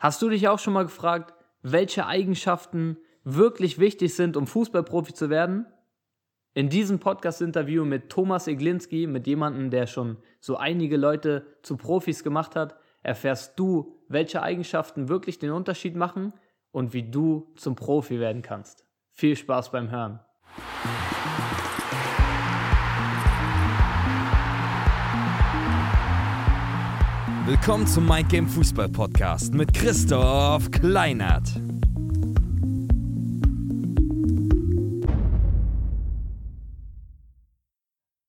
Hast du dich auch schon mal gefragt, welche Eigenschaften wirklich wichtig sind, um Fußballprofi zu werden? In diesem Podcast-Interview mit Thomas Eglinski, mit jemandem, der schon so einige Leute zu Profis gemacht hat, erfährst du, welche Eigenschaften wirklich den Unterschied machen und wie du zum Profi werden kannst. Viel Spaß beim Hören. Willkommen zum Mind Game Fußball Podcast mit Christoph Kleinert.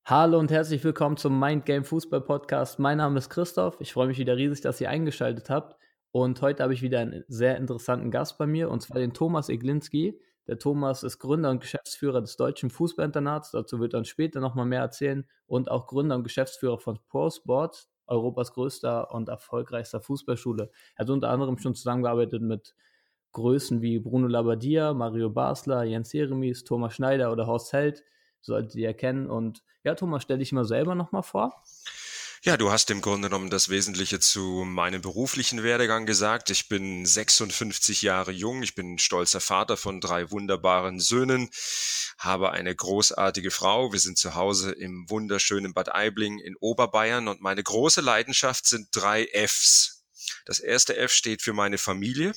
Hallo und herzlich willkommen zum Mind Game Fußball Podcast. Mein Name ist Christoph. Ich freue mich wieder riesig, dass ihr eingeschaltet habt. Und heute habe ich wieder einen sehr interessanten Gast bei mir, und zwar den Thomas Eglinski. Der Thomas ist Gründer und Geschäftsführer des Deutschen Fußballinternats. Dazu wird er uns später nochmal mehr erzählen. Und auch Gründer und Geschäftsführer von Pro Sports, Europas größter und erfolgreichster Fußballschule. Er hat unter anderem schon zusammengearbeitet mit Größen wie Bruno Labbadia, Mario Basler, Jens Jeremies, Thomas Schneider oder Horst Held solltet ihr kennen. Und ja, Thomas, stell dich mal selber nochmal vor. Ja, du hast im Grunde genommen das Wesentliche zu meinem beruflichen Werdegang gesagt. Ich bin 56 Jahre jung, ich bin stolzer Vater von drei wunderbaren Söhnen, habe eine großartige Frau. Wir sind zu Hause im wunderschönen Bad Aibling in Oberbayern und meine große Leidenschaft sind drei Fs. Das erste F steht für meine Familie.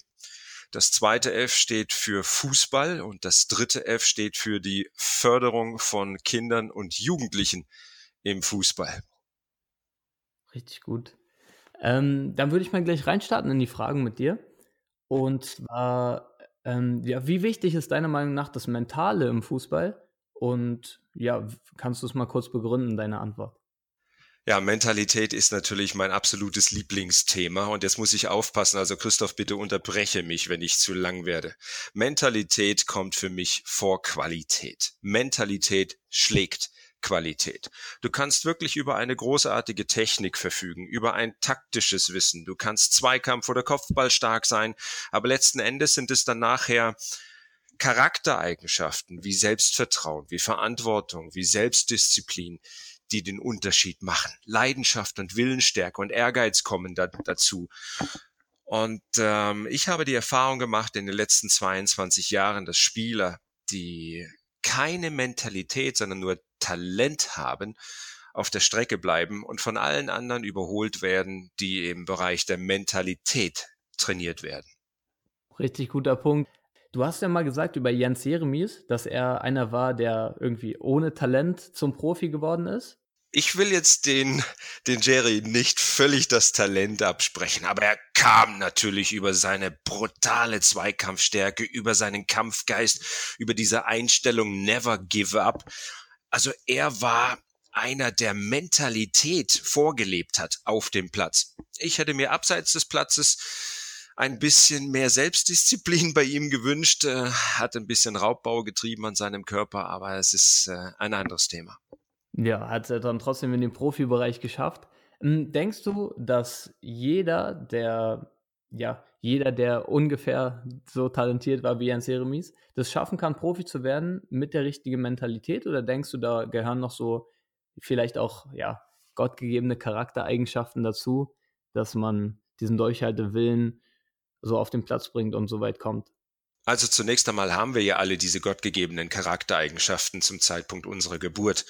Das zweite F steht für Fußball und das dritte F steht für die Förderung von Kindern und Jugendlichen im Fußball. Richtig gut. Ähm, dann würde ich mal gleich reinstarten in die Fragen mit dir. Und zwar, ähm, ja, wie wichtig ist deiner Meinung nach das Mentale im Fußball? Und ja, kannst du es mal kurz begründen, deine Antwort? Ja, Mentalität ist natürlich mein absolutes Lieblingsthema und jetzt muss ich aufpassen. Also Christoph, bitte unterbreche mich, wenn ich zu lang werde. Mentalität kommt für mich vor Qualität. Mentalität schlägt Qualität. Du kannst wirklich über eine großartige Technik verfügen, über ein taktisches Wissen. Du kannst Zweikampf oder Kopfball stark sein, aber letzten Endes sind es dann nachher Charaktereigenschaften wie Selbstvertrauen, wie Verantwortung, wie Selbstdisziplin, die den Unterschied machen. Leidenschaft und Willensstärke und Ehrgeiz kommen da, dazu. Und ähm, ich habe die Erfahrung gemacht in den letzten 22 Jahren, dass Spieler, die keine Mentalität, sondern nur Talent haben, auf der Strecke bleiben und von allen anderen überholt werden, die im Bereich der Mentalität trainiert werden. Richtig guter Punkt. Du hast ja mal gesagt über Jens Jeremies, dass er einer war, der irgendwie ohne Talent zum Profi geworden ist. Ich will jetzt den, den Jerry nicht völlig das Talent absprechen, aber er kam natürlich über seine brutale Zweikampfstärke, über seinen Kampfgeist, über diese Einstellung Never Give Up. Also er war einer, der Mentalität vorgelebt hat auf dem Platz. Ich hätte mir abseits des Platzes ein bisschen mehr Selbstdisziplin bei ihm gewünscht, äh, hat ein bisschen Raubbau getrieben an seinem Körper, aber es ist äh, ein anderes Thema. Ja, hat er dann trotzdem in den Profibereich geschafft. Hm, denkst du, dass jeder, der, ja, jeder, der ungefähr so talentiert war wie Jens Jeremies, das schaffen kann, Profi zu werden mit der richtigen Mentalität? Oder denkst du, da gehören noch so vielleicht auch, ja, gottgegebene Charaktereigenschaften dazu, dass man diesen Durchhaltewillen so auf den Platz bringt und so weit kommt? Also zunächst einmal haben wir ja alle diese gottgegebenen Charaktereigenschaften zum Zeitpunkt unserer Geburt.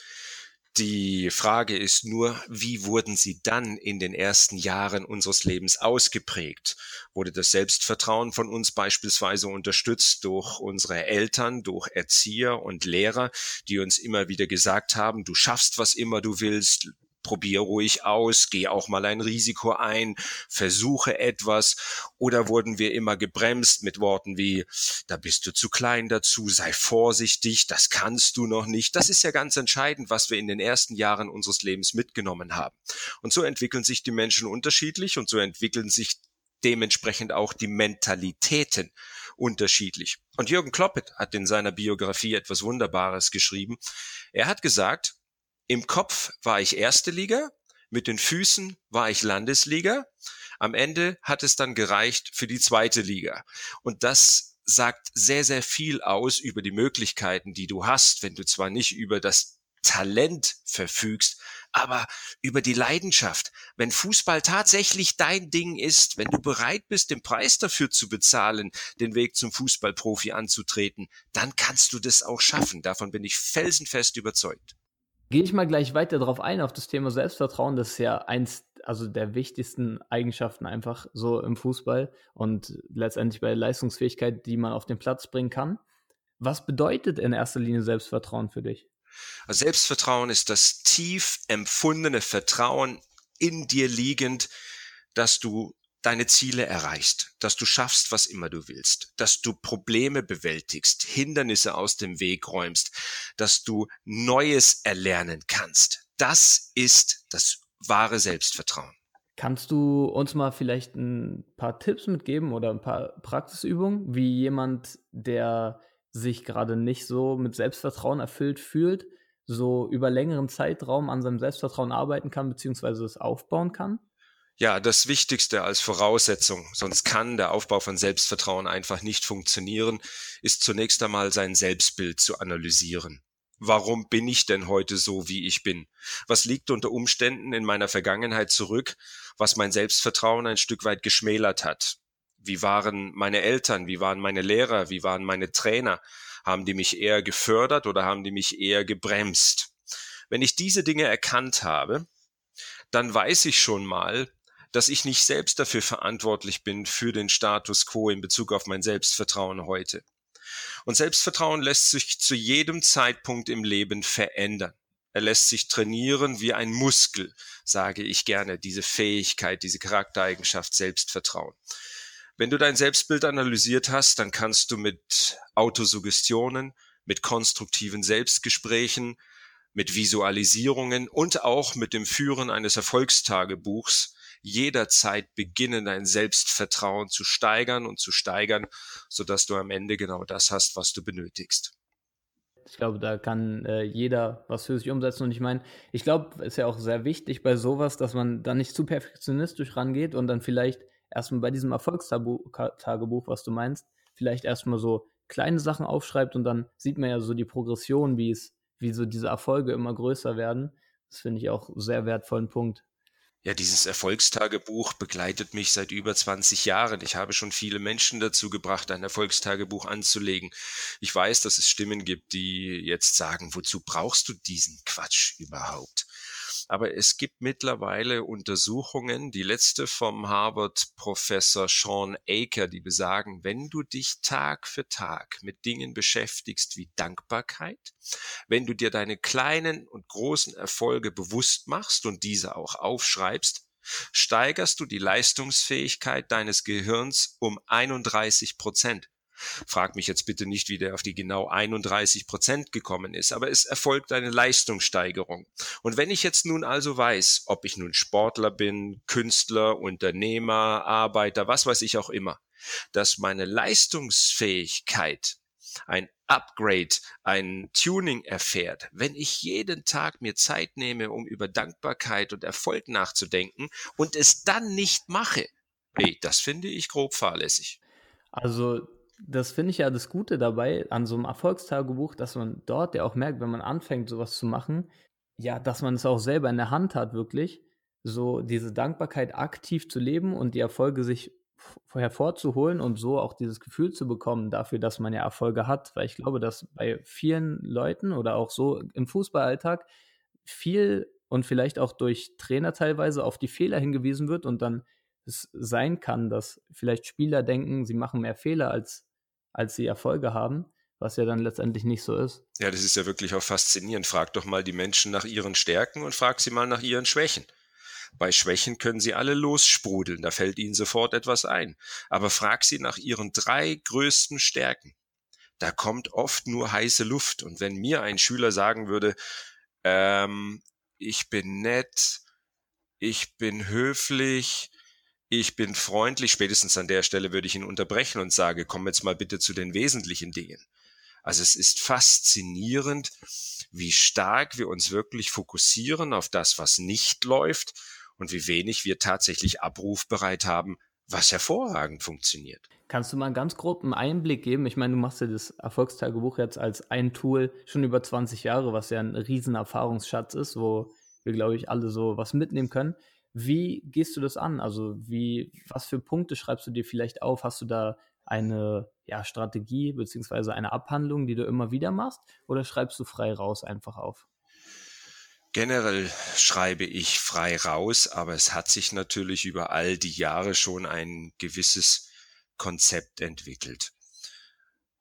Die Frage ist nur, wie wurden sie dann in den ersten Jahren unseres Lebens ausgeprägt? Wurde das Selbstvertrauen von uns beispielsweise unterstützt durch unsere Eltern, durch Erzieher und Lehrer, die uns immer wieder gesagt haben, du schaffst was immer du willst, probier ruhig aus, geh auch mal ein Risiko ein, versuche etwas oder wurden wir immer gebremst mit Worten wie, da bist du zu klein dazu, sei vorsichtig, das kannst du noch nicht. Das ist ja ganz entscheidend, was wir in den ersten Jahren unseres Lebens mitgenommen haben. Und so entwickeln sich die Menschen unterschiedlich und so entwickeln sich dementsprechend auch die Mentalitäten unterschiedlich. Und Jürgen Kloppet hat in seiner Biografie etwas Wunderbares geschrieben. Er hat gesagt, im Kopf war ich erste Liga, mit den Füßen war ich Landesliga. Am Ende hat es dann gereicht für die zweite Liga. Und das sagt sehr, sehr viel aus über die Möglichkeiten, die du hast, wenn du zwar nicht über das Talent verfügst, aber über die Leidenschaft. Wenn Fußball tatsächlich dein Ding ist, wenn du bereit bist, den Preis dafür zu bezahlen, den Weg zum Fußballprofi anzutreten, dann kannst du das auch schaffen. Davon bin ich felsenfest überzeugt. Gehe ich mal gleich weiter darauf ein, auf das Thema Selbstvertrauen. Das ist ja eins also der wichtigsten Eigenschaften einfach so im Fußball und letztendlich bei der Leistungsfähigkeit, die man auf den Platz bringen kann. Was bedeutet in erster Linie Selbstvertrauen für dich? Selbstvertrauen ist das tief empfundene Vertrauen in dir liegend, dass du deine Ziele erreichst, dass du schaffst, was immer du willst, dass du Probleme bewältigst, Hindernisse aus dem Weg räumst, dass du Neues erlernen kannst. Das ist das wahre Selbstvertrauen. Kannst du uns mal vielleicht ein paar Tipps mitgeben oder ein paar Praxisübungen, wie jemand, der sich gerade nicht so mit Selbstvertrauen erfüllt fühlt, so über längeren Zeitraum an seinem Selbstvertrauen arbeiten kann, beziehungsweise es aufbauen kann? Ja, das Wichtigste als Voraussetzung, sonst kann der Aufbau von Selbstvertrauen einfach nicht funktionieren, ist zunächst einmal sein Selbstbild zu analysieren. Warum bin ich denn heute so, wie ich bin? Was liegt unter Umständen in meiner Vergangenheit zurück, was mein Selbstvertrauen ein Stück weit geschmälert hat? Wie waren meine Eltern? Wie waren meine Lehrer? Wie waren meine Trainer? Haben die mich eher gefördert oder haben die mich eher gebremst? Wenn ich diese Dinge erkannt habe, dann weiß ich schon mal, dass ich nicht selbst dafür verantwortlich bin für den Status quo in Bezug auf mein Selbstvertrauen heute. Und Selbstvertrauen lässt sich zu jedem Zeitpunkt im Leben verändern. Er lässt sich trainieren wie ein Muskel, sage ich gerne, diese Fähigkeit, diese Charaktereigenschaft Selbstvertrauen. Wenn du dein Selbstbild analysiert hast, dann kannst du mit Autosuggestionen, mit konstruktiven Selbstgesprächen, mit Visualisierungen und auch mit dem Führen eines Erfolgstagebuchs jederzeit beginnen, dein Selbstvertrauen zu steigern und zu steigern, so dass du am Ende genau das hast, was du benötigst. Ich glaube, da kann äh, jeder was für sich umsetzen. Und ich meine, ich glaube, es ist ja auch sehr wichtig bei sowas, dass man da nicht zu perfektionistisch rangeht und dann vielleicht erstmal bei diesem Erfolgstagebuch, was du meinst, vielleicht erstmal so kleine Sachen aufschreibt und dann sieht man ja so die Progression, wie es, wie so diese Erfolge immer größer werden. Das finde ich auch sehr wertvollen Punkt. Ja, dieses Erfolgstagebuch begleitet mich seit über 20 Jahren. Ich habe schon viele Menschen dazu gebracht, ein Erfolgstagebuch anzulegen. Ich weiß, dass es Stimmen gibt, die jetzt sagen, wozu brauchst du diesen Quatsch überhaupt? Aber es gibt mittlerweile Untersuchungen, die letzte vom Harvard-Professor Sean Aker, die besagen, wenn du dich Tag für Tag mit Dingen beschäftigst wie Dankbarkeit, wenn du dir deine kleinen und großen Erfolge bewusst machst und diese auch aufschreibst, steigerst du die Leistungsfähigkeit deines Gehirns um 31 Prozent. Frag mich jetzt bitte nicht, wie der auf die genau 31 Prozent gekommen ist, aber es erfolgt eine Leistungssteigerung. Und wenn ich jetzt nun also weiß, ob ich nun Sportler bin, Künstler, Unternehmer, Arbeiter, was weiß ich auch immer, dass meine Leistungsfähigkeit ein Upgrade, ein Tuning erfährt, wenn ich jeden Tag mir Zeit nehme, um über Dankbarkeit und Erfolg nachzudenken und es dann nicht mache, hey, das finde ich grob fahrlässig. Also das finde ich ja das Gute dabei an so einem Erfolgstagebuch, dass man dort ja auch merkt, wenn man anfängt, sowas zu machen, ja, dass man es auch selber in der Hand hat, wirklich, so diese Dankbarkeit aktiv zu leben und die Erfolge sich hervorzuholen und so auch dieses Gefühl zu bekommen dafür, dass man ja Erfolge hat, weil ich glaube, dass bei vielen Leuten oder auch so im Fußballalltag viel und vielleicht auch durch Trainer teilweise auf die Fehler hingewiesen wird und dann es sein kann, dass vielleicht Spieler denken, sie machen mehr Fehler, als, als sie Erfolge haben, was ja dann letztendlich nicht so ist. Ja, das ist ja wirklich auch faszinierend. Frag doch mal die Menschen nach ihren Stärken und frag sie mal nach ihren Schwächen. Bei Schwächen können sie alle lossprudeln, da fällt ihnen sofort etwas ein. Aber frag sie nach ihren drei größten Stärken. Da kommt oft nur heiße Luft. Und wenn mir ein Schüler sagen würde, ähm, ich bin nett, ich bin höflich, ich bin freundlich, spätestens an der Stelle würde ich ihn unterbrechen und sage, komm jetzt mal bitte zu den wesentlichen Dingen. Also es ist faszinierend, wie stark wir uns wirklich fokussieren auf das, was nicht läuft und wie wenig wir tatsächlich abrufbereit haben, was hervorragend funktioniert. Kannst du mal einen ganz groben Einblick geben? Ich meine, du machst ja das Erfolgstagebuch jetzt als ein Tool schon über 20 Jahre, was ja ein riesen Erfahrungsschatz ist, wo wir, glaube ich, alle so was mitnehmen können. Wie gehst du das an? Also, wie, was für Punkte schreibst du dir vielleicht auf? Hast du da eine ja, Strategie beziehungsweise eine Abhandlung, die du immer wieder machst, oder schreibst du frei raus einfach auf? Generell schreibe ich frei raus, aber es hat sich natürlich über all die Jahre schon ein gewisses Konzept entwickelt.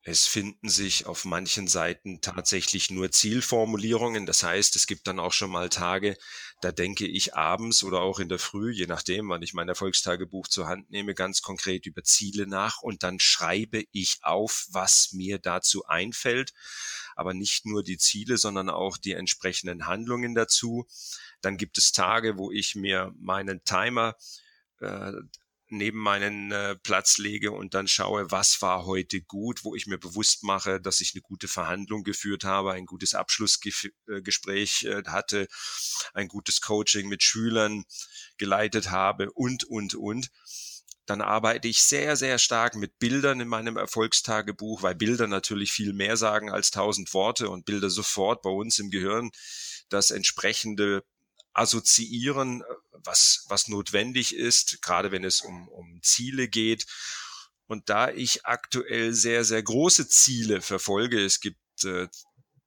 Es finden sich auf manchen Seiten tatsächlich nur Zielformulierungen. Das heißt, es gibt dann auch schon mal Tage, da denke ich abends oder auch in der Früh, je nachdem, wann ich mein Erfolgstagebuch zur Hand nehme, ganz konkret über Ziele nach und dann schreibe ich auf, was mir dazu einfällt. Aber nicht nur die Ziele, sondern auch die entsprechenden Handlungen dazu. Dann gibt es Tage, wo ich mir meinen Timer äh, neben meinen äh, Platz lege und dann schaue, was war heute gut, wo ich mir bewusst mache, dass ich eine gute Verhandlung geführt habe, ein gutes Abschlussgespräch äh, hatte, ein gutes Coaching mit Schülern geleitet habe und, und, und. Dann arbeite ich sehr, sehr stark mit Bildern in meinem Erfolgstagebuch, weil Bilder natürlich viel mehr sagen als tausend Worte und Bilder sofort bei uns im Gehirn das entsprechende assoziieren, äh, was, was notwendig ist, gerade wenn es um, um Ziele geht. Und da ich aktuell sehr, sehr große Ziele verfolge, es gibt äh,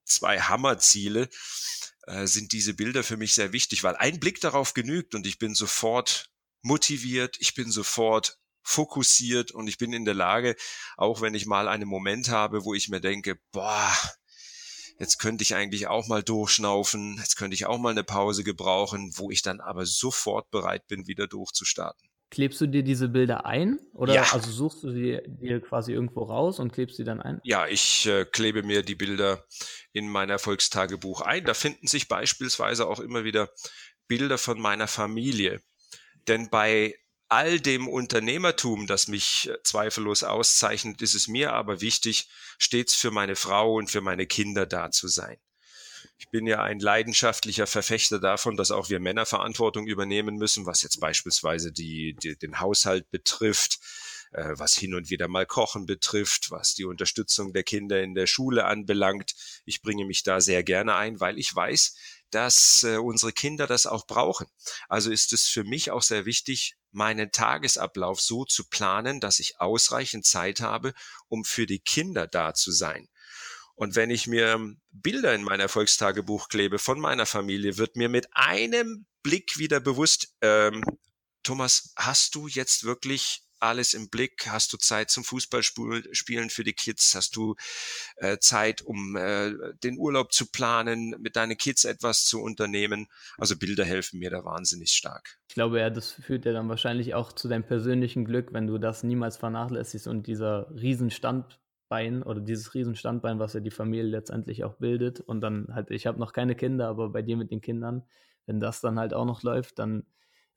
zwei Hammerziele, äh, sind diese Bilder für mich sehr wichtig, weil ein Blick darauf genügt und ich bin sofort motiviert, ich bin sofort fokussiert und ich bin in der Lage, auch wenn ich mal einen Moment habe, wo ich mir denke, boah, jetzt könnte ich eigentlich auch mal durchschnaufen, jetzt könnte ich auch mal eine Pause gebrauchen, wo ich dann aber sofort bereit bin, wieder durchzustarten. Klebst du dir diese Bilder ein oder ja. also suchst du sie dir quasi irgendwo raus und klebst sie dann ein? Ja, ich äh, klebe mir die Bilder in mein Erfolgstagebuch ein. Da finden sich beispielsweise auch immer wieder Bilder von meiner Familie. Denn bei all dem Unternehmertum, das mich äh, zweifellos auszeichnet, ist es mir aber wichtig, stets für meine Frau und für meine Kinder da zu sein. Ich bin ja ein leidenschaftlicher Verfechter davon, dass auch wir Männer Verantwortung übernehmen müssen, was jetzt beispielsweise die, die den Haushalt betrifft, äh, was hin und wieder mal Kochen betrifft, was die Unterstützung der Kinder in der Schule anbelangt. Ich bringe mich da sehr gerne ein, weil ich weiß, dass äh, unsere Kinder das auch brauchen. Also ist es für mich auch sehr wichtig, meinen Tagesablauf so zu planen, dass ich ausreichend Zeit habe, um für die Kinder da zu sein. Und wenn ich mir Bilder in mein Erfolgstagebuch klebe von meiner Familie, wird mir mit einem Blick wieder bewusst, ähm, Thomas, hast du jetzt wirklich alles im Blick? Hast du Zeit zum Fußballspielen für die Kids? Hast du äh, Zeit, um äh, den Urlaub zu planen, mit deinen Kids etwas zu unternehmen? Also Bilder helfen mir da wahnsinnig stark. Ich glaube, ja, das führt ja dann wahrscheinlich auch zu deinem persönlichen Glück, wenn du das niemals vernachlässigst und dieser Riesenstandbein oder dieses Riesenstandbein, was ja die Familie letztendlich auch bildet und dann halt, ich habe noch keine Kinder, aber bei dir mit den Kindern, wenn das dann halt auch noch läuft, dann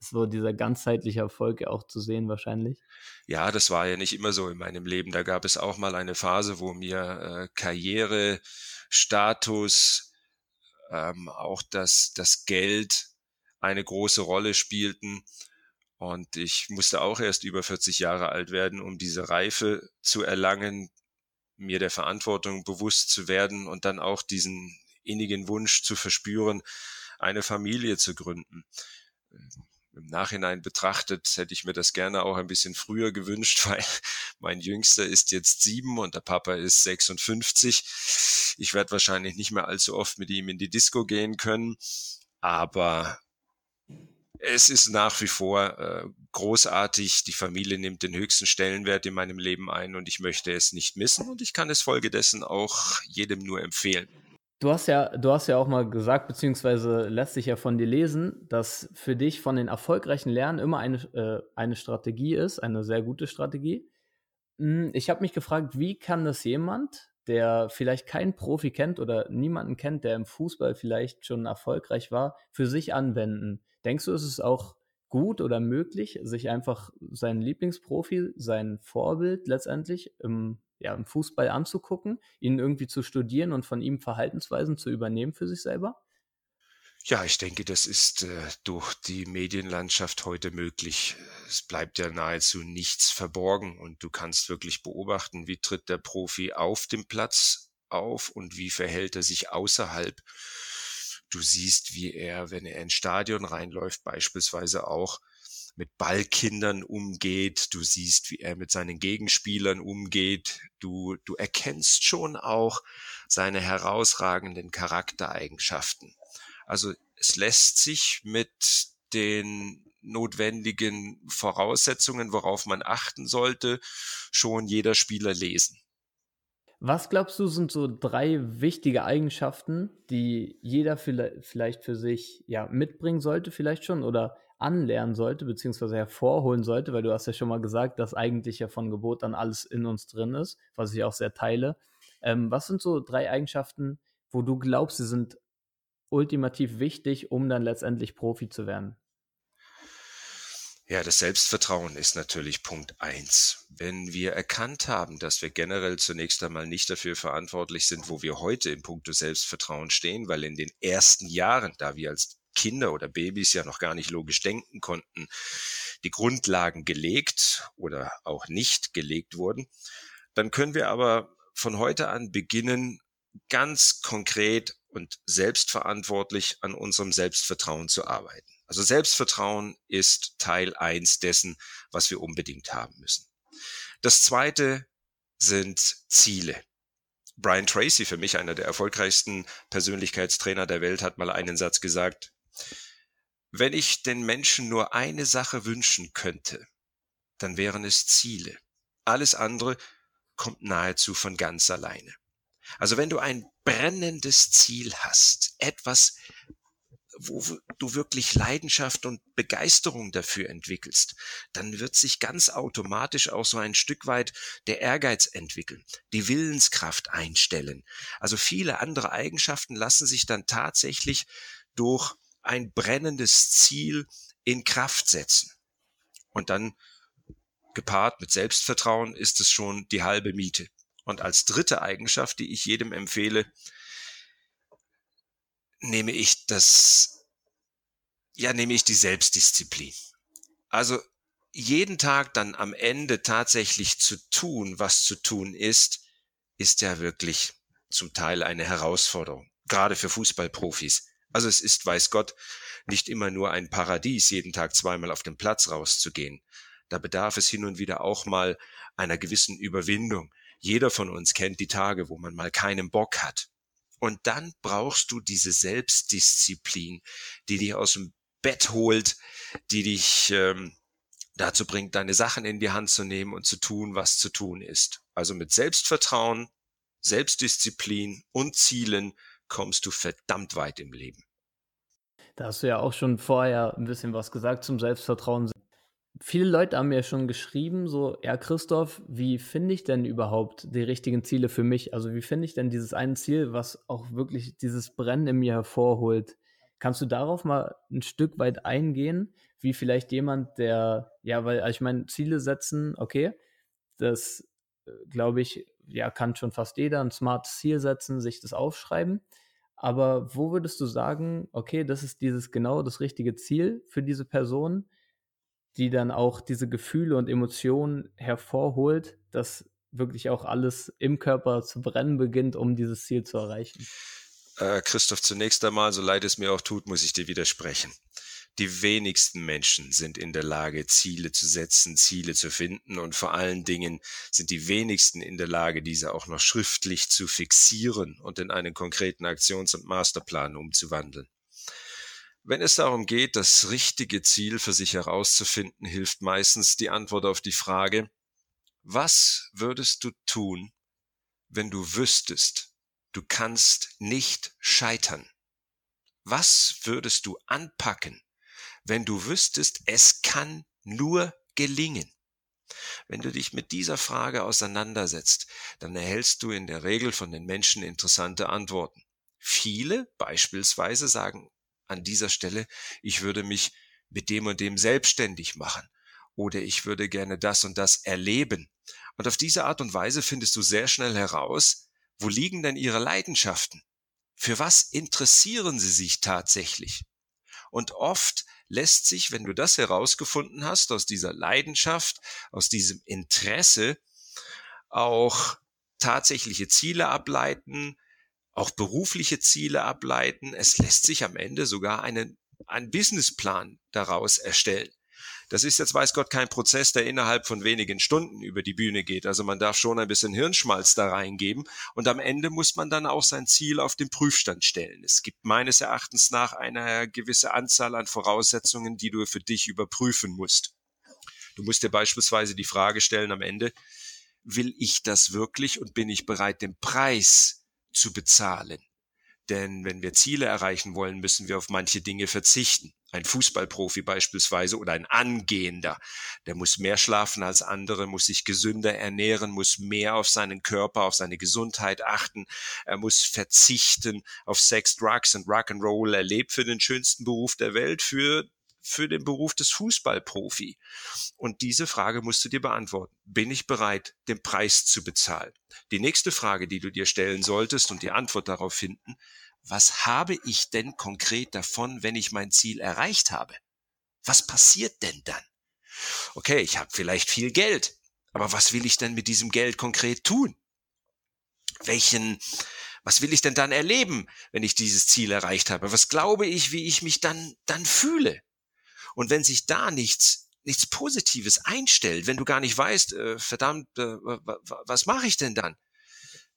so dieser ganzheitliche Erfolg auch zu sehen wahrscheinlich. Ja, das war ja nicht immer so in meinem Leben. Da gab es auch mal eine Phase, wo mir äh, Karriere, Status, ähm, auch das, das Geld eine große Rolle spielten. Und ich musste auch erst über 40 Jahre alt werden, um diese Reife zu erlangen, mir der Verantwortung bewusst zu werden und dann auch diesen innigen Wunsch zu verspüren, eine Familie zu gründen im Nachhinein betrachtet hätte ich mir das gerne auch ein bisschen früher gewünscht, weil mein Jüngster ist jetzt sieben und der Papa ist 56. Ich werde wahrscheinlich nicht mehr allzu oft mit ihm in die Disco gehen können, aber es ist nach wie vor äh, großartig. Die Familie nimmt den höchsten Stellenwert in meinem Leben ein und ich möchte es nicht missen und ich kann es folgedessen auch jedem nur empfehlen. Du hast ja, du hast ja auch mal gesagt, beziehungsweise lässt sich ja von dir lesen, dass für dich von den erfolgreichen Lernen immer eine, äh, eine Strategie ist, eine sehr gute Strategie. Hm, ich habe mich gefragt, wie kann das jemand, der vielleicht keinen Profi kennt oder niemanden kennt, der im Fußball vielleicht schon erfolgreich war, für sich anwenden? Denkst du, ist es auch gut oder möglich, sich einfach seinen Lieblingsprofi, sein Vorbild letztendlich im ja, im Fußball anzugucken, ihn irgendwie zu studieren und von ihm Verhaltensweisen zu übernehmen für sich selber? Ja, ich denke, das ist äh, durch die Medienlandschaft heute möglich. Es bleibt ja nahezu nichts verborgen und du kannst wirklich beobachten, wie tritt der Profi auf dem Platz auf und wie verhält er sich außerhalb. Du siehst, wie er, wenn er ins Stadion reinläuft, beispielsweise auch mit Ballkindern umgeht. Du siehst, wie er mit seinen Gegenspielern umgeht. Du, du erkennst schon auch seine herausragenden Charaktereigenschaften. Also es lässt sich mit den notwendigen Voraussetzungen, worauf man achten sollte, schon jeder Spieler lesen. Was glaubst du, sind so drei wichtige Eigenschaften, die jeder vielleicht für sich ja, mitbringen sollte, vielleicht schon oder anlernen sollte, beziehungsweise hervorholen sollte, weil du hast ja schon mal gesagt, dass eigentlich ja von Gebot an alles in uns drin ist, was ich auch sehr teile. Ähm, was sind so drei Eigenschaften, wo du glaubst, sie sind ultimativ wichtig, um dann letztendlich Profi zu werden? Ja, das Selbstvertrauen ist natürlich Punkt eins. Wenn wir erkannt haben, dass wir generell zunächst einmal nicht dafür verantwortlich sind, wo wir heute im Punkto Selbstvertrauen stehen, weil in den ersten Jahren, da wir als Kinder oder Babys ja noch gar nicht logisch denken konnten, die Grundlagen gelegt oder auch nicht gelegt wurden, dann können wir aber von heute an beginnen, ganz konkret und selbstverantwortlich an unserem Selbstvertrauen zu arbeiten. Also Selbstvertrauen ist Teil eins dessen, was wir unbedingt haben müssen. Das zweite sind Ziele. Brian Tracy, für mich einer der erfolgreichsten Persönlichkeitstrainer der Welt, hat mal einen Satz gesagt, wenn ich den Menschen nur eine Sache wünschen könnte, dann wären es Ziele. Alles andere kommt nahezu von ganz alleine. Also wenn du ein brennendes Ziel hast, etwas, wo du wirklich Leidenschaft und Begeisterung dafür entwickelst, dann wird sich ganz automatisch auch so ein Stück weit der Ehrgeiz entwickeln, die Willenskraft einstellen. Also viele andere Eigenschaften lassen sich dann tatsächlich durch ein brennendes Ziel in Kraft setzen. Und dann gepaart mit Selbstvertrauen ist es schon die halbe Miete. Und als dritte Eigenschaft, die ich jedem empfehle, nehme ich das, ja, nehme ich die Selbstdisziplin. Also jeden Tag dann am Ende tatsächlich zu tun, was zu tun ist, ist ja wirklich zum Teil eine Herausforderung. Gerade für Fußballprofis. Also es ist, weiß Gott, nicht immer nur ein Paradies, jeden Tag zweimal auf den Platz rauszugehen. Da bedarf es hin und wieder auch mal einer gewissen Überwindung. Jeder von uns kennt die Tage, wo man mal keinen Bock hat. Und dann brauchst du diese Selbstdisziplin, die dich aus dem Bett holt, die dich ähm, dazu bringt, deine Sachen in die Hand zu nehmen und zu tun, was zu tun ist. Also mit Selbstvertrauen, Selbstdisziplin und Zielen kommst du verdammt weit im Leben. Da hast du ja auch schon vorher ein bisschen was gesagt zum Selbstvertrauen viele Leute haben mir schon geschrieben, so, ja, Christoph, wie finde ich denn überhaupt die richtigen Ziele für mich? Also, wie finde ich denn dieses eine Ziel, was auch wirklich dieses Brennen in mir hervorholt? Kannst du darauf mal ein Stück weit eingehen, wie vielleicht jemand, der, ja, weil, also ich meine, Ziele setzen, okay, das äh, glaube ich, ja, kann schon fast jeder ein smartes Ziel setzen, sich das aufschreiben. Aber wo würdest du sagen, okay, das ist dieses genau das richtige Ziel für diese Person? die dann auch diese Gefühle und Emotionen hervorholt, dass wirklich auch alles im Körper zu brennen beginnt, um dieses Ziel zu erreichen. Äh, Christoph, zunächst einmal, so leid es mir auch tut, muss ich dir widersprechen. Die wenigsten Menschen sind in der Lage, Ziele zu setzen, Ziele zu finden und vor allen Dingen sind die wenigsten in der Lage, diese auch noch schriftlich zu fixieren und in einen konkreten Aktions- und Masterplan umzuwandeln. Wenn es darum geht, das richtige Ziel für sich herauszufinden, hilft meistens die Antwort auf die Frage, was würdest du tun, wenn du wüsstest, du kannst nicht scheitern? Was würdest du anpacken, wenn du wüsstest, es kann nur gelingen? Wenn du dich mit dieser Frage auseinandersetzt, dann erhältst du in der Regel von den Menschen interessante Antworten. Viele beispielsweise sagen an dieser Stelle, ich würde mich mit dem und dem selbstständig machen oder ich würde gerne das und das erleben. Und auf diese Art und Weise findest du sehr schnell heraus, wo liegen denn ihre Leidenschaften? Für was interessieren sie sich tatsächlich? Und oft lässt sich, wenn du das herausgefunden hast, aus dieser Leidenschaft, aus diesem Interesse, auch tatsächliche Ziele ableiten, auch berufliche Ziele ableiten. Es lässt sich am Ende sogar einen, einen Businessplan daraus erstellen. Das ist jetzt, weiß Gott, kein Prozess, der innerhalb von wenigen Stunden über die Bühne geht. Also man darf schon ein bisschen Hirnschmalz da reingeben und am Ende muss man dann auch sein Ziel auf den Prüfstand stellen. Es gibt meines Erachtens nach eine gewisse Anzahl an Voraussetzungen, die du für dich überprüfen musst. Du musst dir beispielsweise die Frage stellen am Ende, will ich das wirklich und bin ich bereit, den Preis zu bezahlen? Denn wenn wir Ziele erreichen wollen, müssen wir auf manche Dinge verzichten. Ein Fußballprofi beispielsweise oder ein Angehender, der muss mehr schlafen als andere, muss sich gesünder ernähren, muss mehr auf seinen Körper, auf seine Gesundheit achten. Er muss verzichten auf Sex, Drugs und Rock'n'Roll. Er lebt für den schönsten Beruf der Welt, für für den Beruf des Fußballprofi? Und diese Frage musst du dir beantworten. Bin ich bereit, den Preis zu bezahlen? Die nächste Frage, die du dir stellen solltest und die Antwort darauf finden, was habe ich denn konkret davon, wenn ich mein Ziel erreicht habe? Was passiert denn dann? Okay, ich habe vielleicht viel Geld, aber was will ich denn mit diesem Geld konkret tun? Welchen, was will ich denn dann erleben, wenn ich dieses Ziel erreicht habe? Was glaube ich, wie ich mich dann, dann fühle? Und wenn sich da nichts, nichts Positives einstellt, wenn du gar nicht weißt, äh, verdammt, äh, was mache ich denn dann?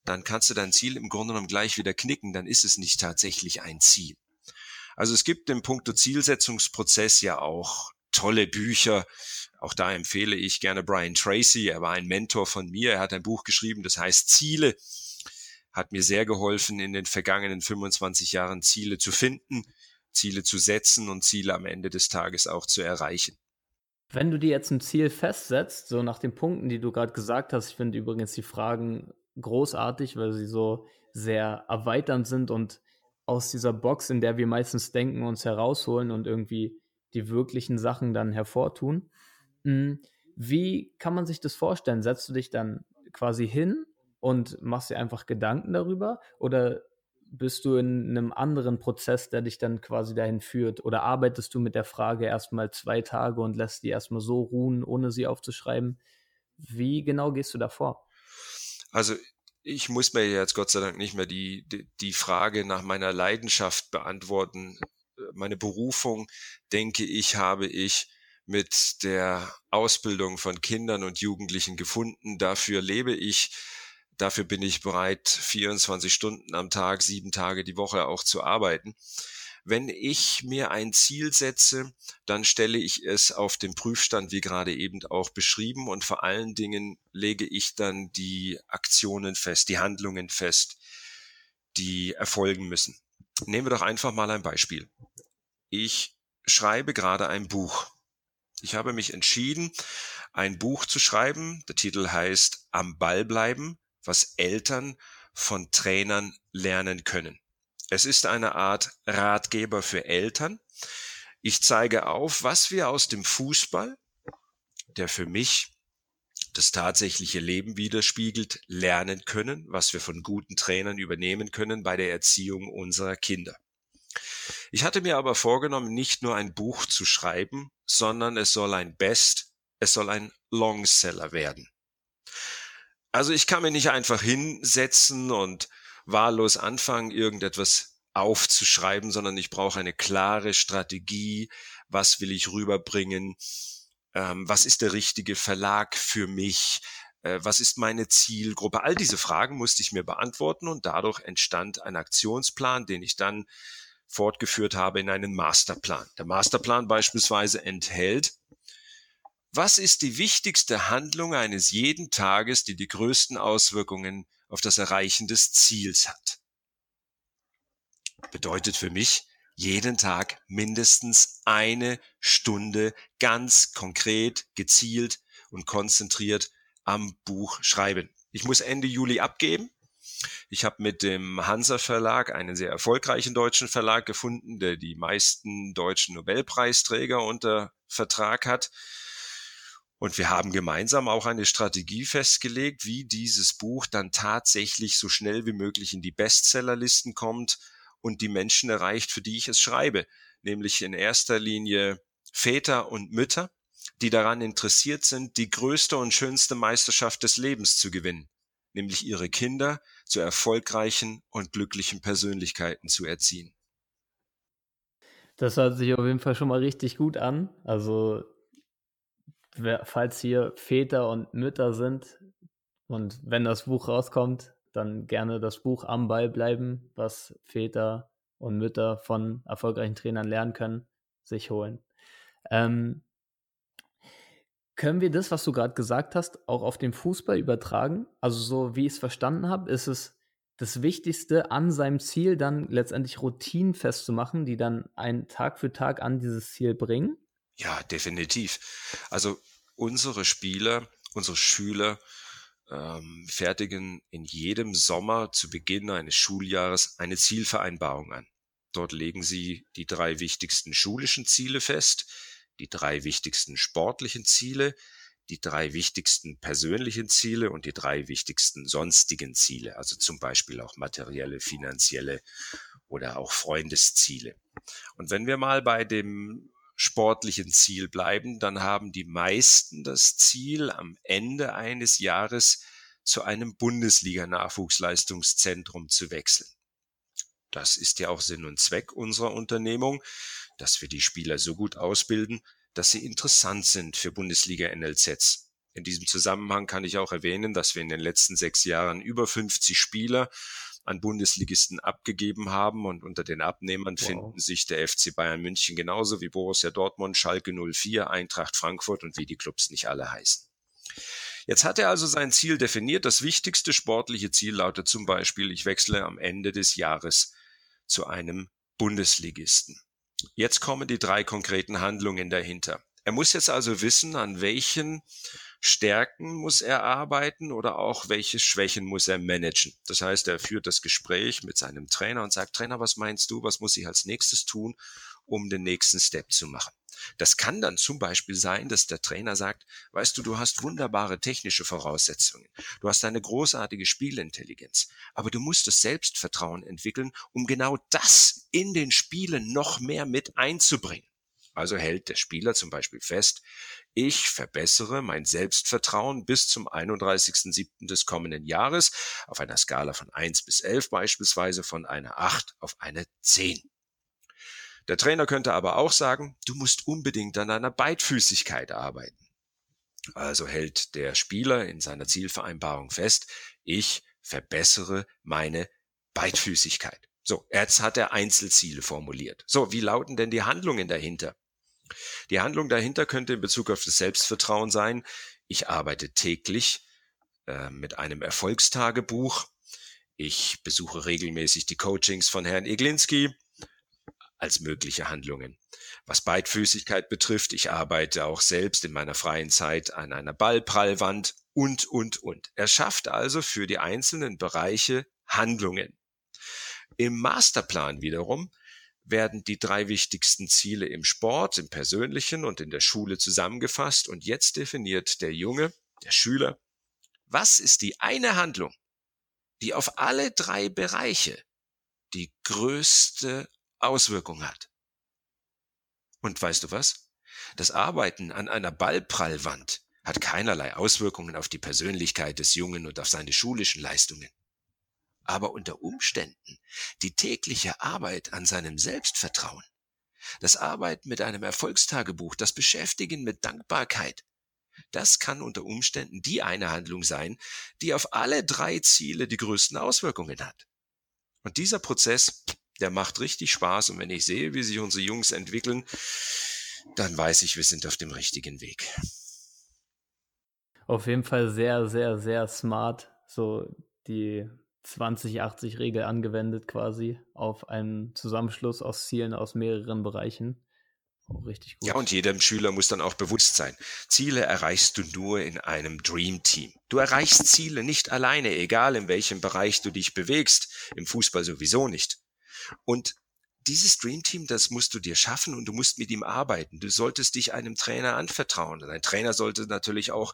dann kannst du dein Ziel im Grunde genommen gleich wieder knicken, dann ist es nicht tatsächlich ein Ziel. Also es gibt im Punkto Zielsetzungsprozess ja auch tolle Bücher. Auch da empfehle ich gerne Brian Tracy. Er war ein Mentor von mir. Er hat ein Buch geschrieben, das heißt Ziele. Hat mir sehr geholfen, in den vergangenen 25 Jahren Ziele zu finden, Ziele zu setzen und Ziele am Ende des Tages auch zu erreichen. Wenn du dir jetzt ein Ziel festsetzt, so nach den Punkten, die du gerade gesagt hast, ich finde übrigens die Fragen großartig, weil sie so sehr erweiternd sind und aus dieser Box, in der wir meistens denken, uns herausholen und irgendwie die wirklichen Sachen dann hervortun. Hm, wie kann man sich das vorstellen? Setzt du dich dann quasi hin und machst dir einfach Gedanken darüber oder bist du in einem anderen Prozess, der dich dann quasi dahin führt? Oder arbeitest du mit der Frage erstmal zwei Tage und lässt die erstmal so ruhen, ohne sie aufzuschreiben? Wie genau gehst du da vor? Also ich muss mir jetzt Gott sei Dank nicht mehr die, die, die Frage nach meiner Leidenschaft beantworten. Meine Berufung, denke ich, habe ich mit der Ausbildung von Kindern und Jugendlichen gefunden. Dafür lebe ich. Dafür bin ich bereit, 24 Stunden am Tag, sieben Tage die Woche auch zu arbeiten. Wenn ich mir ein Ziel setze, dann stelle ich es auf den Prüfstand, wie gerade eben auch beschrieben, und vor allen Dingen lege ich dann die Aktionen fest, die Handlungen fest, die erfolgen müssen. Nehmen wir doch einfach mal ein Beispiel. Ich schreibe gerade ein Buch. Ich habe mich entschieden, ein Buch zu schreiben. Der Titel heißt Am Ball bleiben, was Eltern von Trainern lernen können. Es ist eine Art Ratgeber für Eltern. Ich zeige auf, was wir aus dem Fußball, der für mich das tatsächliche Leben widerspiegelt, lernen können, was wir von guten Trainern übernehmen können bei der Erziehung unserer Kinder. Ich hatte mir aber vorgenommen, nicht nur ein Buch zu schreiben, sondern es soll ein Best, es soll ein Longseller werden. Also ich kann mir nicht einfach hinsetzen und wahllos anfangen, irgendetwas aufzuschreiben, sondern ich brauche eine klare Strategie. Was will ich rüberbringen? Ähm, was ist der richtige Verlag für mich? Äh, was ist meine Zielgruppe? All diese Fragen musste ich mir beantworten und dadurch entstand ein Aktionsplan, den ich dann fortgeführt habe in einen Masterplan. Der Masterplan beispielsweise enthält was ist die wichtigste Handlung eines jeden Tages, die die größten Auswirkungen auf das Erreichen des Ziels hat? Bedeutet für mich, jeden Tag mindestens eine Stunde ganz konkret, gezielt und konzentriert am Buch schreiben. Ich muss Ende Juli abgeben. Ich habe mit dem Hansa Verlag einen sehr erfolgreichen deutschen Verlag gefunden, der die meisten deutschen Nobelpreisträger unter Vertrag hat. Und wir haben gemeinsam auch eine Strategie festgelegt, wie dieses Buch dann tatsächlich so schnell wie möglich in die Bestsellerlisten kommt und die Menschen erreicht, für die ich es schreibe, nämlich in erster Linie Väter und Mütter, die daran interessiert sind, die größte und schönste Meisterschaft des Lebens zu gewinnen, nämlich ihre Kinder zu erfolgreichen und glücklichen Persönlichkeiten zu erziehen. Das hört sich auf jeden Fall schon mal richtig gut an. Also, falls hier Väter und Mütter sind und wenn das Buch rauskommt, dann gerne das Buch am Ball bleiben, was Väter und Mütter von erfolgreichen Trainern lernen können, sich holen. Ähm, können wir das, was du gerade gesagt hast, auch auf den Fußball übertragen? Also so wie ich es verstanden habe, ist es das Wichtigste, an seinem Ziel dann letztendlich Routinen festzumachen, die dann einen Tag für Tag an dieses Ziel bringen? Ja, definitiv. Also unsere Spieler, unsere Schüler ähm, fertigen in jedem Sommer zu Beginn eines Schuljahres eine Zielvereinbarung an. Dort legen sie die drei wichtigsten schulischen Ziele fest, die drei wichtigsten sportlichen Ziele, die drei wichtigsten persönlichen Ziele und die drei wichtigsten sonstigen Ziele, also zum Beispiel auch materielle, finanzielle oder auch Freundesziele. Und wenn wir mal bei dem sportlichen Ziel bleiben, dann haben die meisten das Ziel, am Ende eines Jahres zu einem Bundesliga-Nachwuchsleistungszentrum zu wechseln. Das ist ja auch Sinn und Zweck unserer Unternehmung, dass wir die Spieler so gut ausbilden, dass sie interessant sind für Bundesliga-NLZs. In diesem Zusammenhang kann ich auch erwähnen, dass wir in den letzten sechs Jahren über 50 Spieler an Bundesligisten abgegeben haben und unter den Abnehmern wow. finden sich der FC Bayern München genauso wie Borussia Dortmund, Schalke 04, Eintracht Frankfurt und wie die Clubs nicht alle heißen. Jetzt hat er also sein Ziel definiert. Das wichtigste sportliche Ziel lautet zum Beispiel, ich wechsle am Ende des Jahres zu einem Bundesligisten. Jetzt kommen die drei konkreten Handlungen dahinter. Er muss jetzt also wissen, an welchen Stärken muss er arbeiten oder auch welche Schwächen muss er managen. Das heißt, er führt das Gespräch mit seinem Trainer und sagt, Trainer, was meinst du, was muss ich als nächstes tun, um den nächsten Step zu machen? Das kann dann zum Beispiel sein, dass der Trainer sagt, weißt du, du hast wunderbare technische Voraussetzungen, du hast eine großartige Spielintelligenz, aber du musst das Selbstvertrauen entwickeln, um genau das in den Spielen noch mehr mit einzubringen. Also hält der Spieler zum Beispiel fest, ich verbessere mein Selbstvertrauen bis zum 31.07. des kommenden Jahres auf einer Skala von 1 bis 11 beispielsweise von einer 8 auf eine 10. Der Trainer könnte aber auch sagen, du musst unbedingt an deiner Beidfüßigkeit arbeiten. Also hält der Spieler in seiner Zielvereinbarung fest, ich verbessere meine Beidfüßigkeit. So, jetzt hat er Einzelziele formuliert. So, wie lauten denn die Handlungen dahinter? Die Handlung dahinter könnte in Bezug auf das Selbstvertrauen sein, ich arbeite täglich äh, mit einem Erfolgstagebuch, ich besuche regelmäßig die Coachings von Herrn Iglinski, als mögliche Handlungen. Was Beidfüßigkeit betrifft, ich arbeite auch selbst in meiner freien Zeit an einer Ballprallwand und, und, und. Er schafft also für die einzelnen Bereiche Handlungen. Im Masterplan wiederum werden die drei wichtigsten Ziele im Sport, im persönlichen und in der Schule zusammengefasst und jetzt definiert der Junge, der Schüler, was ist die eine Handlung, die auf alle drei Bereiche die größte Auswirkung hat. Und weißt du was? Das Arbeiten an einer Ballprallwand hat keinerlei Auswirkungen auf die Persönlichkeit des Jungen und auf seine schulischen Leistungen. Aber unter Umständen die tägliche Arbeit an seinem Selbstvertrauen, das Arbeiten mit einem Erfolgstagebuch, das Beschäftigen mit Dankbarkeit, das kann unter Umständen die eine Handlung sein, die auf alle drei Ziele die größten Auswirkungen hat. Und dieser Prozess, der macht richtig Spaß und wenn ich sehe, wie sich unsere Jungs entwickeln, dann weiß ich, wir sind auf dem richtigen Weg. Auf jeden Fall sehr, sehr, sehr smart, so die 2080-Regel angewendet quasi auf einen Zusammenschluss aus Zielen aus mehreren Bereichen. Auch richtig gut. Ja, und jedem Schüler muss dann auch bewusst sein, Ziele erreichst du nur in einem Dream Team. Du erreichst Ziele nicht alleine, egal in welchem Bereich du dich bewegst, im Fußball sowieso nicht. Und dieses Dream Team, das musst du dir schaffen und du musst mit ihm arbeiten. Du solltest dich einem Trainer anvertrauen. Und ein Trainer sollte natürlich auch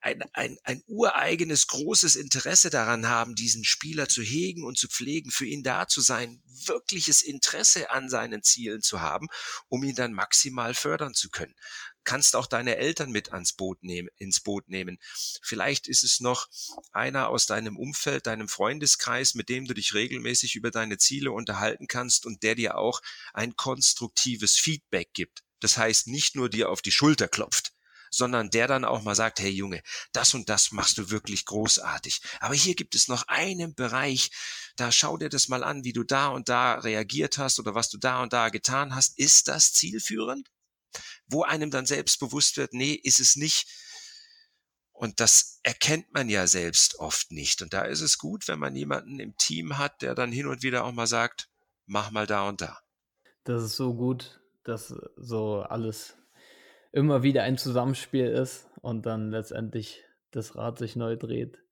ein, ein, ein ureigenes großes Interesse daran haben, diesen Spieler zu hegen und zu pflegen, für ihn da zu sein, wirkliches Interesse an seinen Zielen zu haben, um ihn dann maximal fördern zu können kannst auch deine Eltern mit ans Boot nehmen, ins Boot nehmen. Vielleicht ist es noch einer aus deinem Umfeld, deinem Freundeskreis, mit dem du dich regelmäßig über deine Ziele unterhalten kannst und der dir auch ein konstruktives Feedback gibt. Das heißt, nicht nur dir auf die Schulter klopft, sondern der dann auch mal sagt, hey Junge, das und das machst du wirklich großartig. Aber hier gibt es noch einen Bereich, da schau dir das mal an, wie du da und da reagiert hast oder was du da und da getan hast. Ist das zielführend? wo einem dann selbst bewusst wird, nee, ist es nicht. Und das erkennt man ja selbst oft nicht. Und da ist es gut, wenn man jemanden im Team hat, der dann hin und wieder auch mal sagt, mach mal da und da. Das ist so gut, dass so alles immer wieder ein Zusammenspiel ist und dann letztendlich das Rad sich neu dreht.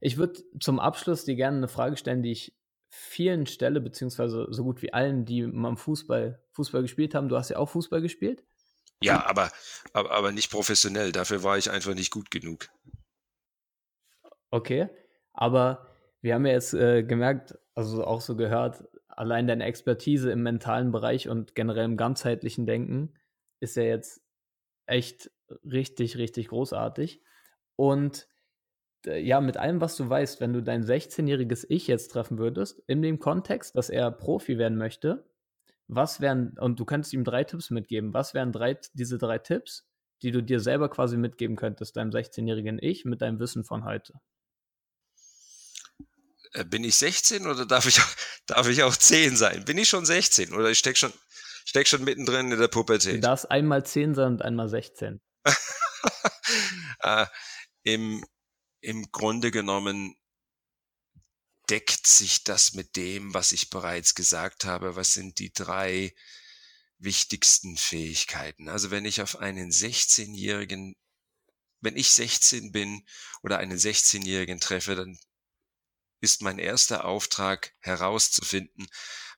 Ich würde zum Abschluss dir gerne eine Frage stellen, die ich vielen stelle, beziehungsweise so gut wie allen, die mal Fußball, Fußball gespielt haben. Du hast ja auch Fußball gespielt. Ja, aber, aber, aber nicht professionell. Dafür war ich einfach nicht gut genug. Okay, aber wir haben ja jetzt äh, gemerkt, also auch so gehört, allein deine Expertise im mentalen Bereich und generell im ganzheitlichen Denken ist ja jetzt echt richtig, richtig großartig. Und äh, ja, mit allem, was du weißt, wenn du dein 16-jähriges Ich jetzt treffen würdest, in dem Kontext, dass er Profi werden möchte, was wären, und du könntest ihm drei Tipps mitgeben, was wären drei, diese drei Tipps, die du dir selber quasi mitgeben könntest, deinem 16-jährigen Ich, mit deinem Wissen von heute? Äh, bin ich 16 oder darf ich, darf ich auch 10 sein? Bin ich schon 16 oder ich stecke schon, steck schon mittendrin in der Pubertät? Du darfst einmal 10 sein und einmal 16. äh, im, Im Grunde genommen deckt sich das mit dem, was ich bereits gesagt habe? Was sind die drei wichtigsten Fähigkeiten? Also wenn ich auf einen 16-Jährigen, wenn ich 16 bin oder einen 16-Jährigen treffe, dann ist mein erster Auftrag herauszufinden,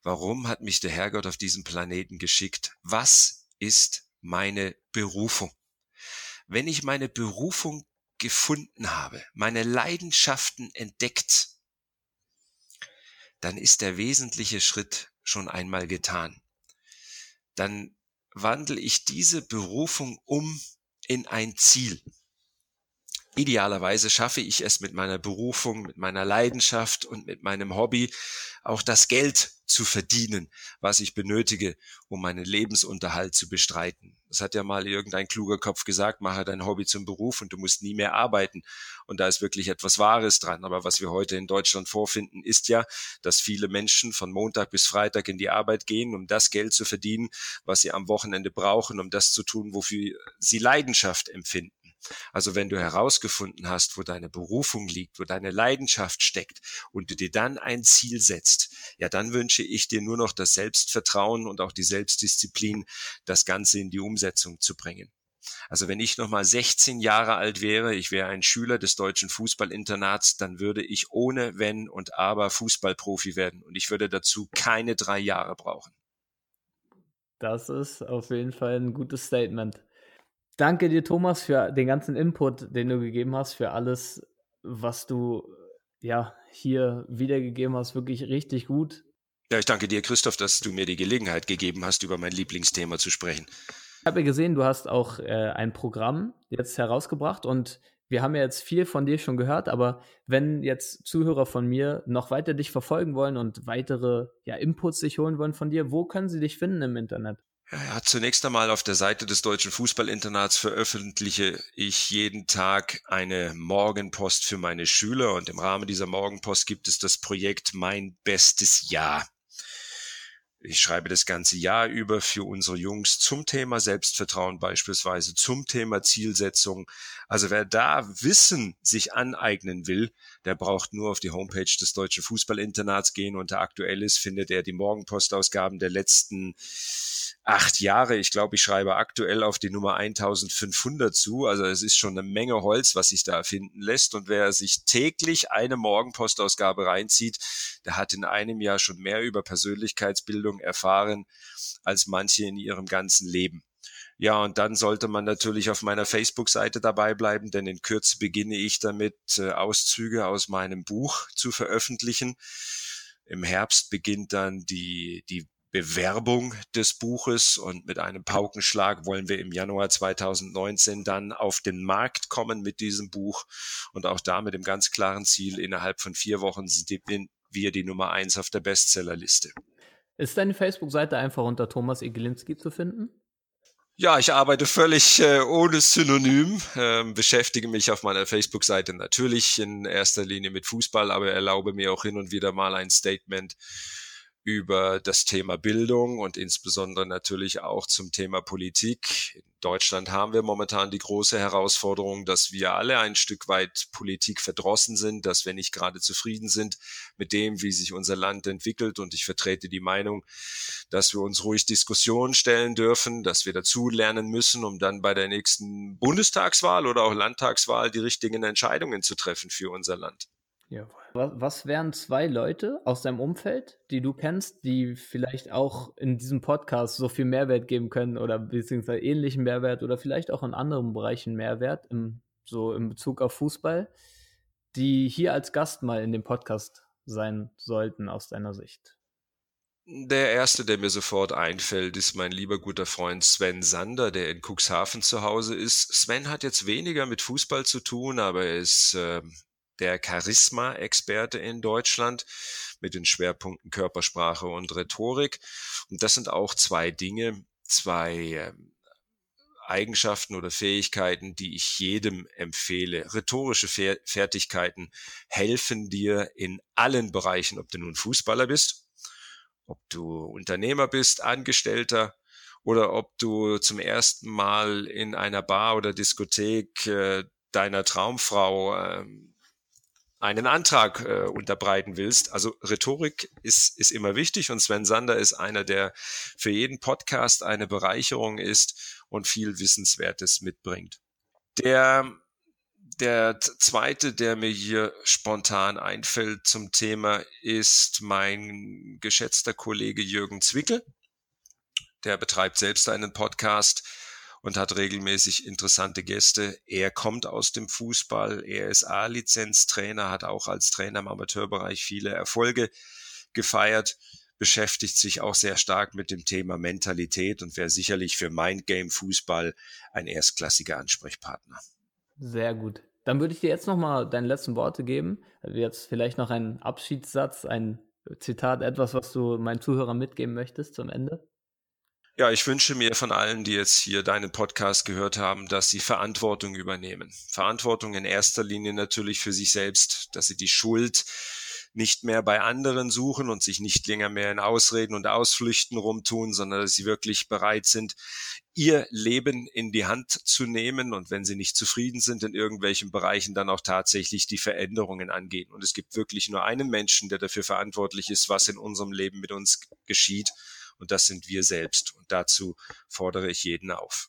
warum hat mich der Herrgott auf diesem Planeten geschickt? Was ist meine Berufung? Wenn ich meine Berufung gefunden habe, meine Leidenschaften entdeckt, dann ist der wesentliche Schritt schon einmal getan. Dann wandle ich diese Berufung um in ein Ziel. Idealerweise schaffe ich es mit meiner Berufung, mit meiner Leidenschaft und mit meinem Hobby auch das Geld zu verdienen, was ich benötige, um meinen Lebensunterhalt zu bestreiten. Das hat ja mal irgendein kluger Kopf gesagt, mache dein Hobby zum Beruf und du musst nie mehr arbeiten. Und da ist wirklich etwas Wahres dran. Aber was wir heute in Deutschland vorfinden, ist ja, dass viele Menschen von Montag bis Freitag in die Arbeit gehen, um das Geld zu verdienen, was sie am Wochenende brauchen, um das zu tun, wofür sie Leidenschaft empfinden. Also wenn du herausgefunden hast, wo deine Berufung liegt, wo deine Leidenschaft steckt und du dir dann ein Ziel setzt, ja, dann wünsche ich dir nur noch das Selbstvertrauen und auch die Selbstdisziplin, das Ganze in die Umsetzung zu bringen. Also wenn ich nochmal 16 Jahre alt wäre, ich wäre ein Schüler des deutschen Fußballinternats, dann würde ich ohne Wenn und Aber Fußballprofi werden und ich würde dazu keine drei Jahre brauchen. Das ist auf jeden Fall ein gutes Statement. Danke dir, Thomas, für den ganzen Input, den du gegeben hast, für alles, was du ja hier wiedergegeben hast. Wirklich richtig gut. Ja, ich danke dir, Christoph, dass du mir die Gelegenheit gegeben hast, über mein Lieblingsthema zu sprechen. Ich habe ja gesehen, du hast auch äh, ein Programm jetzt herausgebracht und wir haben ja jetzt viel von dir schon gehört, aber wenn jetzt Zuhörer von mir noch weiter dich verfolgen wollen und weitere ja, Inputs sich holen wollen von dir, wo können sie dich finden im Internet? Ja, zunächst einmal auf der Seite des Deutschen Fußballinternats veröffentliche ich jeden Tag eine Morgenpost für meine Schüler und im Rahmen dieser Morgenpost gibt es das Projekt Mein bestes Jahr. Ich schreibe das ganze Jahr über für unsere Jungs zum Thema Selbstvertrauen beispielsweise, zum Thema Zielsetzung. Also wer da Wissen sich aneignen will, der braucht nur auf die Homepage des Deutschen Fußballinternats gehen. Unter aktuelles findet er die Morgenpostausgaben der letzten acht Jahre. Ich glaube, ich schreibe aktuell auf die Nummer 1500 zu. Also es ist schon eine Menge Holz, was sich da finden lässt. Und wer sich täglich eine Morgenpostausgabe reinzieht, der hat in einem Jahr schon mehr über Persönlichkeitsbildung erfahren als manche in ihrem ganzen Leben. Ja, und dann sollte man natürlich auf meiner Facebook-Seite dabei bleiben, denn in Kürze beginne ich damit, äh, Auszüge aus meinem Buch zu veröffentlichen. Im Herbst beginnt dann die, die Bewerbung des Buches und mit einem Paukenschlag wollen wir im Januar 2019 dann auf den Markt kommen mit diesem Buch und auch da mit dem ganz klaren Ziel, innerhalb von vier Wochen sind wir die Nummer eins auf der Bestsellerliste. Ist deine Facebook-Seite einfach unter Thomas Egelinski zu finden? Ja, ich arbeite völlig äh, ohne Synonym, ähm, beschäftige mich auf meiner Facebook-Seite natürlich in erster Linie mit Fußball, aber erlaube mir auch hin und wieder mal ein Statement über das Thema Bildung und insbesondere natürlich auch zum Thema Politik. In Deutschland haben wir momentan die große Herausforderung, dass wir alle ein Stück weit Politik verdrossen sind, dass wir nicht gerade zufrieden sind mit dem, wie sich unser Land entwickelt. Und ich vertrete die Meinung, dass wir uns ruhig Diskussionen stellen dürfen, dass wir dazu lernen müssen, um dann bei der nächsten Bundestagswahl oder auch Landtagswahl die richtigen Entscheidungen zu treffen für unser Land. Jawohl. Was, was wären zwei Leute aus deinem Umfeld, die du kennst, die vielleicht auch in diesem Podcast so viel Mehrwert geben können oder beziehungsweise ähnlichen Mehrwert oder vielleicht auch in anderen Bereichen Mehrwert, im, so in Bezug auf Fußball, die hier als Gast mal in dem Podcast sein sollten aus deiner Sicht? Der erste, der mir sofort einfällt, ist mein lieber guter Freund Sven Sander, der in Cuxhaven zu Hause ist. Sven hat jetzt weniger mit Fußball zu tun, aber er ist äh, der Charisma-Experte in Deutschland mit den Schwerpunkten Körpersprache und Rhetorik. Und das sind auch zwei Dinge, zwei ähm, Eigenschaften oder Fähigkeiten, die ich jedem empfehle. Rhetorische Fertigkeiten helfen dir in allen Bereichen, ob du nun Fußballer bist, ob du Unternehmer bist, Angestellter oder ob du zum ersten Mal in einer Bar oder Diskothek äh, deiner Traumfrau äh, einen Antrag äh, unterbreiten willst. Also Rhetorik ist, ist immer wichtig und Sven Sander ist einer, der für jeden Podcast eine Bereicherung ist und viel Wissenswertes mitbringt. Der, der zweite, der mir hier spontan einfällt zum Thema, ist mein geschätzter Kollege Jürgen Zwickel. Der betreibt selbst einen Podcast und hat regelmäßig interessante Gäste. Er kommt aus dem Fußball, er ist A-Lizenztrainer, hat auch als Trainer im Amateurbereich viele Erfolge gefeiert, beschäftigt sich auch sehr stark mit dem Thema Mentalität und wäre sicherlich für Mindgame Fußball ein erstklassiger Ansprechpartner. Sehr gut. Dann würde ich dir jetzt nochmal deine letzten Worte geben. Jetzt vielleicht noch ein Abschiedssatz, ein Zitat, etwas, was du meinen Zuhörern mitgeben möchtest zum Ende. Ja, ich wünsche mir von allen, die jetzt hier deinen Podcast gehört haben, dass sie Verantwortung übernehmen. Verantwortung in erster Linie natürlich für sich selbst, dass sie die Schuld nicht mehr bei anderen suchen und sich nicht länger mehr in Ausreden und Ausflüchten rumtun, sondern dass sie wirklich bereit sind, ihr Leben in die Hand zu nehmen und wenn sie nicht zufrieden sind in irgendwelchen Bereichen, dann auch tatsächlich die Veränderungen angehen. Und es gibt wirklich nur einen Menschen, der dafür verantwortlich ist, was in unserem Leben mit uns geschieht und das sind wir selbst. Und dazu fordere ich jeden auf.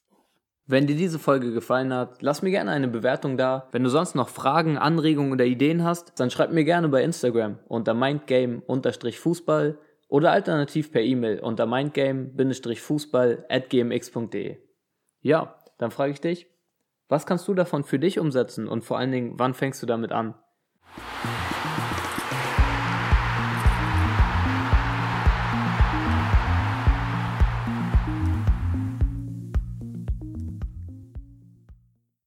Wenn dir diese Folge gefallen hat, lass mir gerne eine Bewertung da. Wenn du sonst noch Fragen, Anregungen oder Ideen hast, dann schreib mir gerne bei Instagram unter mindgame-fußball oder alternativ per E-Mail unter mindgame-fußball at gmx.de. Ja, dann frage ich dich, was kannst du davon für dich umsetzen und vor allen Dingen, wann fängst du damit an?